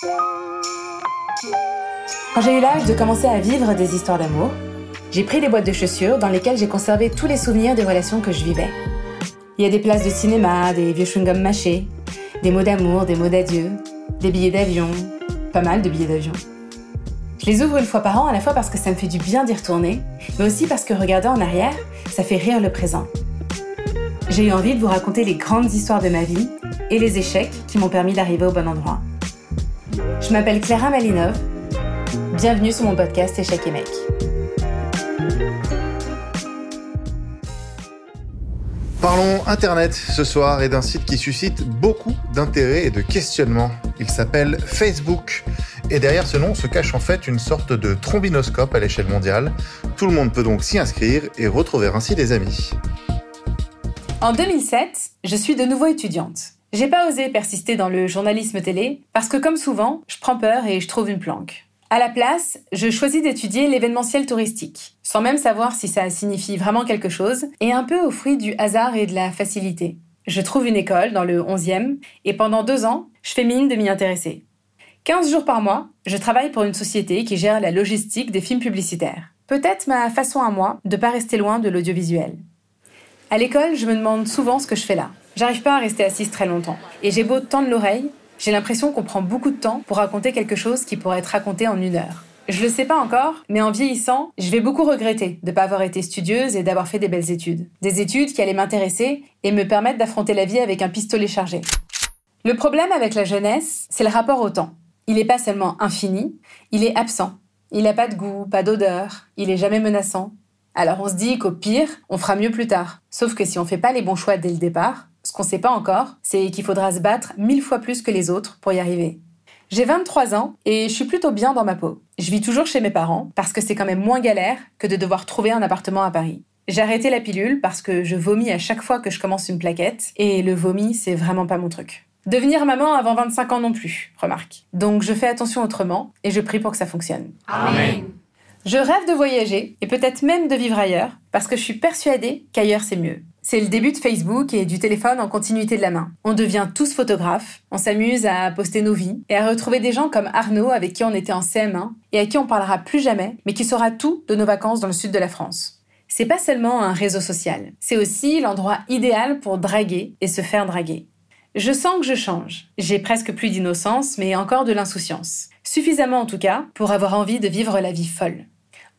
Quand j'ai eu l'âge de commencer à vivre des histoires d'amour, j'ai pris des boîtes de chaussures dans lesquelles j'ai conservé tous les souvenirs des relations que je vivais. Il y a des places de cinéma, des vieux chewing-gums mâchés, des mots d'amour, des mots d'adieu, des billets d'avion, pas mal de billets d'avion. Je les ouvre une fois par an à la fois parce que ça me fait du bien d'y retourner, mais aussi parce que regarder en arrière, ça fait rire le présent. J'ai eu envie de vous raconter les grandes histoires de ma vie et les échecs qui m'ont permis d'arriver au bon endroit. Je m'appelle Clara Malinov. Bienvenue sur mon podcast Échecs et Mec. Parlons Internet ce soir et d'un site qui suscite beaucoup d'intérêt et de questionnements. Il s'appelle Facebook. Et derrière ce nom se cache en fait une sorte de trombinoscope à l'échelle mondiale. Tout le monde peut donc s'y inscrire et retrouver ainsi des amis. En 2007, je suis de nouveau étudiante. J'ai pas osé persister dans le journalisme télé parce que comme souvent, je prends peur et je trouve une planque. À la place, je choisis d'étudier l'événementiel touristique, sans même savoir si ça signifie vraiment quelque chose, et un peu au fruit du hasard et de la facilité. Je trouve une école dans le 11e, et pendant deux ans, je fais mine de m'y intéresser. 15 jours par mois, je travaille pour une société qui gère la logistique des films publicitaires. Peut-être ma façon à moi de pas rester loin de l'audiovisuel. À l'école, je me demande souvent ce que je fais là. J'arrive pas à rester assise très longtemps. Et j'ai beau tendre l'oreille, j'ai l'impression qu'on prend beaucoup de temps pour raconter quelque chose qui pourrait être raconté en une heure. Je le sais pas encore, mais en vieillissant, je vais beaucoup regretter de ne pas avoir été studieuse et d'avoir fait des belles études. Des études qui allaient m'intéresser et me permettre d'affronter la vie avec un pistolet chargé. Le problème avec la jeunesse, c'est le rapport au temps. Il n'est pas seulement infini, il est absent. Il n'a pas de goût, pas d'odeur, il est jamais menaçant. Alors on se dit qu'au pire, on fera mieux plus tard. Sauf que si on fait pas les bons choix dès le départ, ce qu'on sait pas encore, c'est qu'il faudra se battre mille fois plus que les autres pour y arriver. J'ai 23 ans et je suis plutôt bien dans ma peau. Je vis toujours chez mes parents parce que c'est quand même moins galère que de devoir trouver un appartement à Paris. J'ai arrêté la pilule parce que je vomis à chaque fois que je commence une plaquette et le vomi, c'est vraiment pas mon truc. Devenir maman avant 25 ans non plus, remarque. Donc je fais attention autrement et je prie pour que ça fonctionne. Amen. Je rêve de voyager et peut-être même de vivre ailleurs parce que je suis persuadée qu'ailleurs c'est mieux. C'est le début de Facebook et du téléphone en continuité de la main. On devient tous photographes, on s'amuse à poster nos vies et à retrouver des gens comme Arnaud avec qui on était en CM1 et à qui on parlera plus jamais, mais qui saura tout de nos vacances dans le sud de la France. C'est pas seulement un réseau social, c'est aussi l'endroit idéal pour draguer et se faire draguer. Je sens que je change. J'ai presque plus d'innocence, mais encore de l'insouciance. Suffisamment en tout cas pour avoir envie de vivre la vie folle.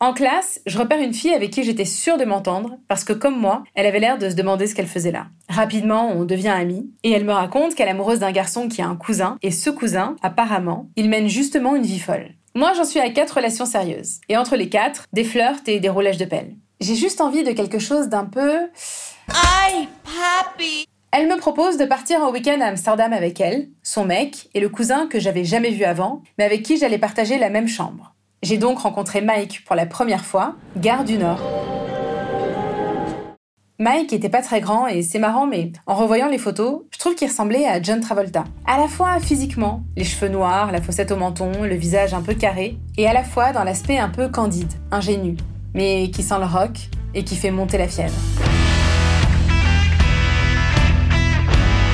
En classe, je repère une fille avec qui j'étais sûre de m'entendre, parce que comme moi, elle avait l'air de se demander ce qu'elle faisait là. Rapidement, on devient amis, et elle me raconte qu'elle est amoureuse d'un garçon qui a un cousin, et ce cousin, apparemment, il mène justement une vie folle. Moi, j'en suis à quatre relations sérieuses, et entre les quatre, des flirts et des roulages de pelle. J'ai juste envie de quelque chose d'un peu... Aïe, papi Elle me propose de partir en week-end à Amsterdam avec elle, son mec, et le cousin que j'avais jamais vu avant, mais avec qui j'allais partager la même chambre. J'ai donc rencontré Mike pour la première fois, gare du Nord. Mike était pas très grand et c'est marrant, mais en revoyant les photos, je trouve qu'il ressemblait à John Travolta. À la fois physiquement, les cheveux noirs, la fossette au menton, le visage un peu carré, et à la fois dans l'aspect un peu candide, ingénu, mais qui sent le rock et qui fait monter la fièvre.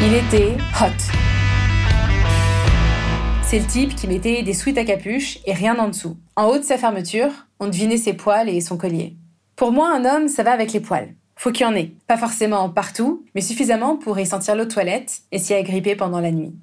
Il était hot. C'est le type qui mettait des sweats à capuche et rien en dessous. En haut de sa fermeture, on devinait ses poils et son collier. Pour moi, un homme, ça va avec les poils. Faut qu'il y en ait. Pas forcément partout, mais suffisamment pour y sentir l'eau de toilette et s'y agripper pendant la nuit.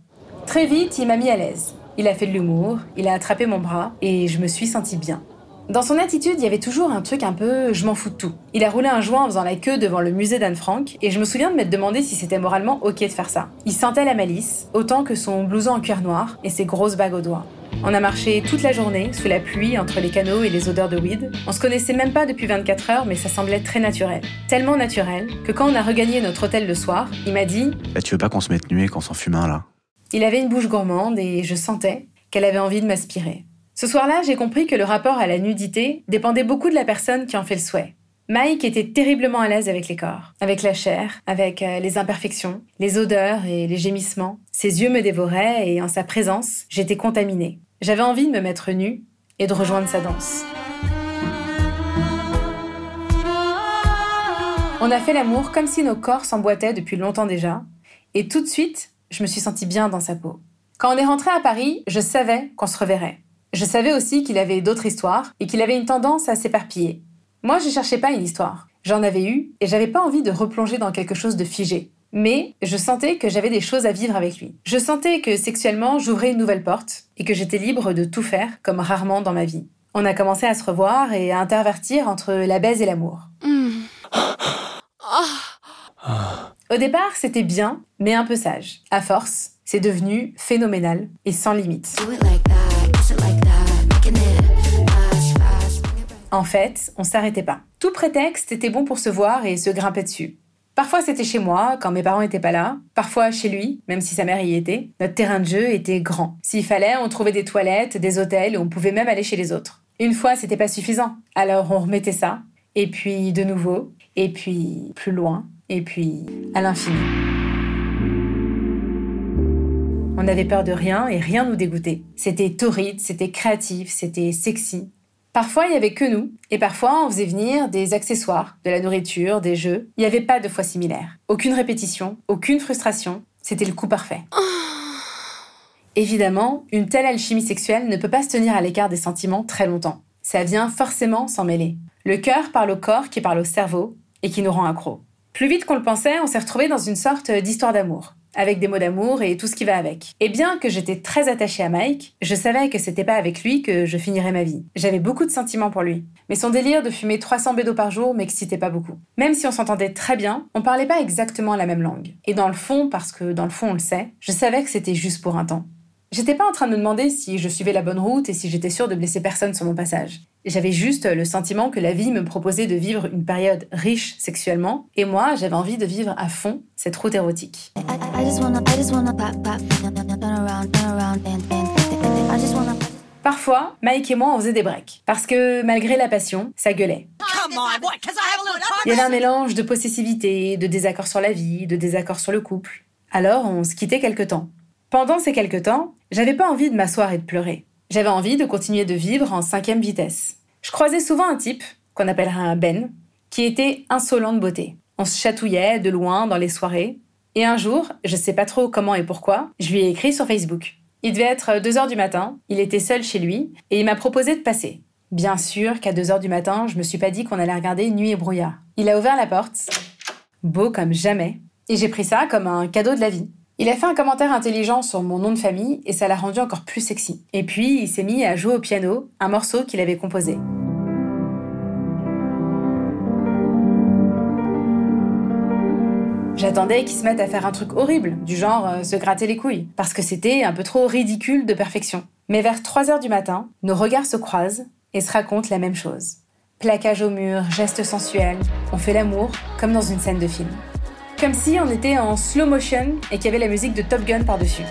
Très vite, il m'a mis à l'aise. Il a fait de l'humour, il a attrapé mon bras et je me suis sentie bien. Dans son attitude, il y avait toujours un truc un peu je m'en fous de tout. Il a roulé un joint en faisant la queue devant le musée d'Anne Frank et je me souviens de m'être demandé si c'était moralement ok de faire ça. Il sentait la malice, autant que son blouson en cuir noir et ses grosses bagues aux doigts. On a marché toute la journée, sous la pluie, entre les canaux et les odeurs de weed. On se connaissait même pas depuis 24 heures, mais ça semblait très naturel. Tellement naturel que quand on a regagné notre hôtel le soir, il m'a dit bah, Tu veux pas qu'on se mette nuée, qu'on s'en fume un là? Il avait une bouche gourmande et je sentais qu'elle avait envie de m'aspirer. Ce soir-là, j'ai compris que le rapport à la nudité dépendait beaucoup de la personne qui en fait le souhait. Mike était terriblement à l'aise avec les corps, avec la chair, avec euh, les imperfections, les odeurs et les gémissements. Ses yeux me dévoraient et en sa présence, j'étais contaminée. J'avais envie de me mettre nue et de rejoindre sa danse. On a fait l'amour comme si nos corps s'emboîtaient depuis longtemps déjà, et tout de suite, je me suis sentie bien dans sa peau Quand on est rentré à Paris, je savais qu'on se reverrait. Je savais aussi qu'il avait d'autres histoires et qu'il avait une tendance à s'éparpiller. Moi, je cherchais pas une histoire. J'en avais eu et j'avais pas envie de replonger dans quelque chose de figé. Mais je sentais que j'avais des choses à vivre avec lui. Je sentais que sexuellement, j'ouvrais une nouvelle porte et que j'étais libre de tout faire comme rarement dans ma vie. On a commencé à se revoir et à intervertir entre la baise et l'amour. Au départ, c'était bien, mais un peu sage. À force, c'est devenu phénoménal et sans limite. En fait, on s'arrêtait pas. Tout prétexte était bon pour se voir et se grimper dessus. Parfois c'était chez moi, quand mes parents n'étaient pas là. Parfois chez lui, même si sa mère y était. Notre terrain de jeu était grand. S'il fallait, on trouvait des toilettes, des hôtels, on pouvait même aller chez les autres. Une fois, c'était pas suffisant. Alors on remettait ça. Et puis de nouveau. Et puis plus loin. Et puis à l'infini. On n'avait peur de rien et rien nous dégoûtait. C'était torride, c'était créatif, c'était sexy. Parfois, il n'y avait que nous, et parfois, on faisait venir des accessoires, de la nourriture, des jeux. Il n'y avait pas de fois similaire. Aucune répétition, aucune frustration. C'était le coup parfait. Évidemment, une telle alchimie sexuelle ne peut pas se tenir à l'écart des sentiments très longtemps. Ça vient forcément s'en mêler. Le cœur parle au corps qui parle au cerveau et qui nous rend accro. Plus vite qu'on le pensait, on s'est retrouvé dans une sorte d'histoire d'amour avec des mots d'amour et tout ce qui va avec. Et bien que j'étais très attachée à Mike, je savais que c'était pas avec lui que je finirais ma vie. J'avais beaucoup de sentiments pour lui. Mais son délire de fumer 300 bédos par jour m'excitait pas beaucoup. Même si on s'entendait très bien, on parlait pas exactement la même langue. Et dans le fond, parce que dans le fond on le sait, je savais que c'était juste pour un temps. J'étais pas en train de me demander si je suivais la bonne route et si j'étais sûre de blesser personne sur mon passage. J'avais juste le sentiment que la vie me proposait de vivre une période riche sexuellement, et moi, j'avais envie de vivre à fond cette route érotique. Parfois, Mike et moi, on faisait des breaks. Parce que malgré la passion, ça gueulait. Il y avait un mélange de possessivité, de désaccord sur la vie, de désaccord sur le couple. Alors, on se quittait quelque temps. Pendant ces quelques temps, j'avais pas envie de m'asseoir et de pleurer. J'avais envie de continuer de vivre en cinquième vitesse. Je croisais souvent un type, qu'on appellerait un Ben, qui était insolent de beauté. On se chatouillait de loin dans les soirées. Et un jour, je sais pas trop comment et pourquoi, je lui ai écrit sur Facebook. Il devait être 2 heures du matin, il était seul chez lui, et il m'a proposé de passer. Bien sûr qu'à 2 heures du matin, je me suis pas dit qu'on allait regarder Nuit et brouillard. Il a ouvert la porte, beau comme jamais, et j'ai pris ça comme un cadeau de la vie. Il a fait un commentaire intelligent sur mon nom de famille et ça l'a rendu encore plus sexy. Et puis, il s'est mis à jouer au piano, un morceau qu'il avait composé. J'attendais qu'il se mette à faire un truc horrible, du genre euh, se gratter les couilles, parce que c'était un peu trop ridicule de perfection. Mais vers 3 heures du matin, nos regards se croisent et se racontent la même chose. Plaquage au mur, gestes sensuels, on fait l'amour comme dans une scène de film comme si on était en slow motion et qu'il y avait la musique de Top Gun par-dessus.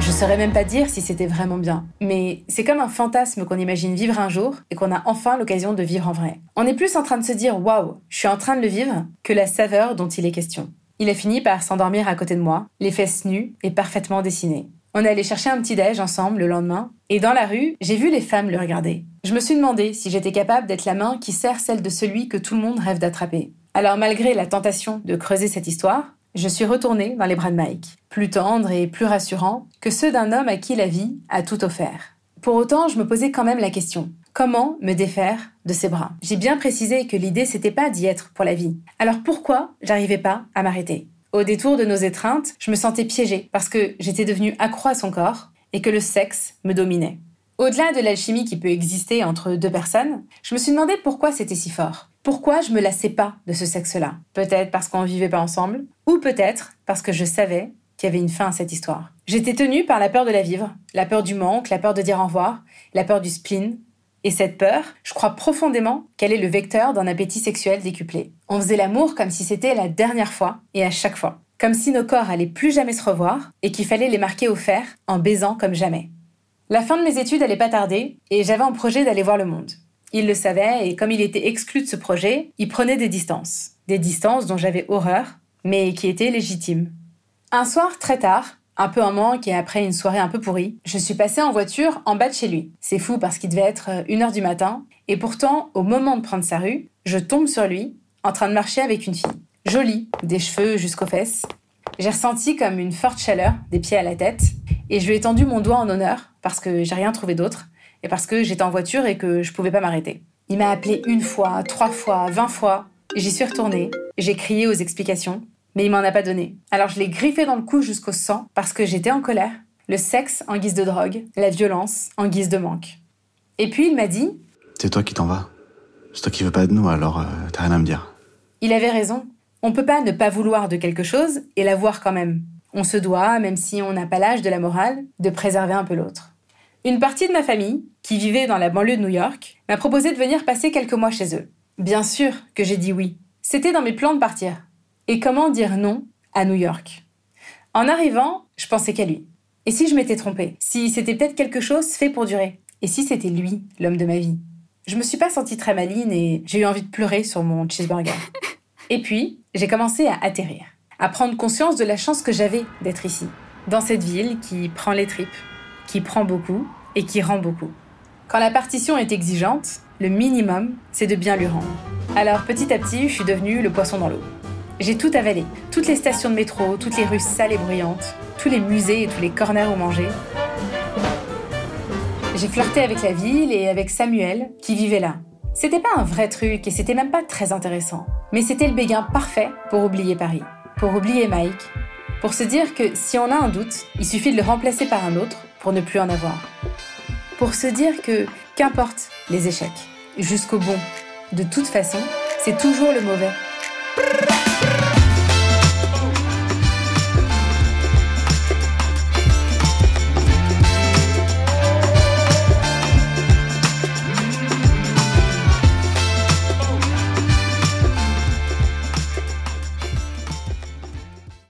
Je saurais même pas dire si c'était vraiment bien, mais c'est comme un fantasme qu'on imagine vivre un jour et qu'on a enfin l'occasion de vivre en vrai. On est plus en train de se dire waouh, je suis en train de le vivre que la saveur dont il est question. Il a fini par s'endormir à côté de moi, les fesses nues et parfaitement dessinées. On est allé chercher un petit déj ensemble le lendemain, et dans la rue, j'ai vu les femmes le regarder. Je me suis demandé si j'étais capable d'être la main qui sert celle de celui que tout le monde rêve d'attraper. Alors malgré la tentation de creuser cette histoire, je suis retournée dans les bras de Mike, plus tendre et plus rassurant que ceux d'un homme à qui la vie a tout offert. Pour autant, je me posais quand même la question comment me défaire de ses bras? J'ai bien précisé que l'idée c'était pas d'y être pour la vie. Alors pourquoi j'arrivais pas à m'arrêter? Au détour de nos étreintes, je me sentais piégée parce que j'étais devenue accro à son corps et que le sexe me dominait. Au-delà de l'alchimie qui peut exister entre deux personnes, je me suis demandé pourquoi c'était si fort. Pourquoi je me lassais pas de ce sexe-là? Peut-être parce qu'on vivait pas ensemble, ou peut-être parce que je savais qu'il y avait une fin à cette histoire. J'étais tenue par la peur de la vivre, la peur du manque, la peur de dire au revoir, la peur du spleen, et cette peur, je crois profondément qu'elle est le vecteur d'un appétit sexuel décuplé. On faisait l'amour comme si c'était la dernière fois et à chaque fois. Comme si nos corps allaient plus jamais se revoir et qu'il fallait les marquer au fer en baisant comme jamais. La fin de mes études allait pas tarder et j'avais un projet d'aller voir le monde. Il le savait et comme il était exclu de ce projet, il prenait des distances. Des distances dont j'avais horreur, mais qui étaient légitimes. Un soir très tard, un peu en manque et après une soirée un peu pourrie, je suis passée en voiture en bas de chez lui. C'est fou parce qu'il devait être euh, une heure du matin, et pourtant, au moment de prendre sa rue, je tombe sur lui, en train de marcher avec une fille. Jolie, des cheveux jusqu'aux fesses. J'ai ressenti comme une forte chaleur des pieds à la tête et je lui ai tendu mon doigt en honneur parce que j'ai rien trouvé d'autre et parce que j'étais en voiture et que je pouvais pas m'arrêter. Il m'a appelé une fois, trois fois, vingt fois. J'y suis retournée, j'ai crié aux explications, mais il m'en a pas donné. Alors je l'ai griffé dans le cou jusqu'au sang parce que j'étais en colère. Le sexe en guise de drogue, la violence en guise de manque. Et puis il m'a dit C'est toi qui t'en vas. C'est toi qui veux pas de nous, alors euh, t'as rien à me dire. Il avait raison. On peut pas ne pas vouloir de quelque chose et l'avoir quand même. On se doit, même si on n'a pas l'âge de la morale, de préserver un peu l'autre. Une partie de ma famille, qui vivait dans la banlieue de New York, m'a proposé de venir passer quelques mois chez eux. Bien sûr que j'ai dit oui. C'était dans mes plans de partir. Et comment dire non à New York? En arrivant, je pensais qu'à lui. Et si je m'étais trompée? Si c'était peut-être quelque chose fait pour durer? Et si c'était lui, l'homme de ma vie? Je me suis pas sentie très maline et j'ai eu envie de pleurer sur mon cheeseburger. Et puis, j'ai commencé à atterrir, à prendre conscience de la chance que j'avais d'être ici, dans cette ville qui prend les tripes, qui prend beaucoup et qui rend beaucoup. Quand la partition est exigeante, le minimum, c'est de bien lui rendre. Alors petit à petit, je suis devenue le poisson dans l'eau. J'ai tout avalé. Toutes les stations de métro, toutes les rues sales et bruyantes, tous les musées et tous les corners où manger. J'ai flirté avec la ville et avec Samuel, qui vivait là. C'était pas un vrai truc et c'était même pas très intéressant. Mais c'était le béguin parfait pour oublier Paris, pour oublier Mike, pour se dire que si on a un doute, il suffit de le remplacer par un autre pour ne plus en avoir. Pour se dire que, qu'importe les échecs, jusqu'au bon, de toute façon, c'est toujours le mauvais.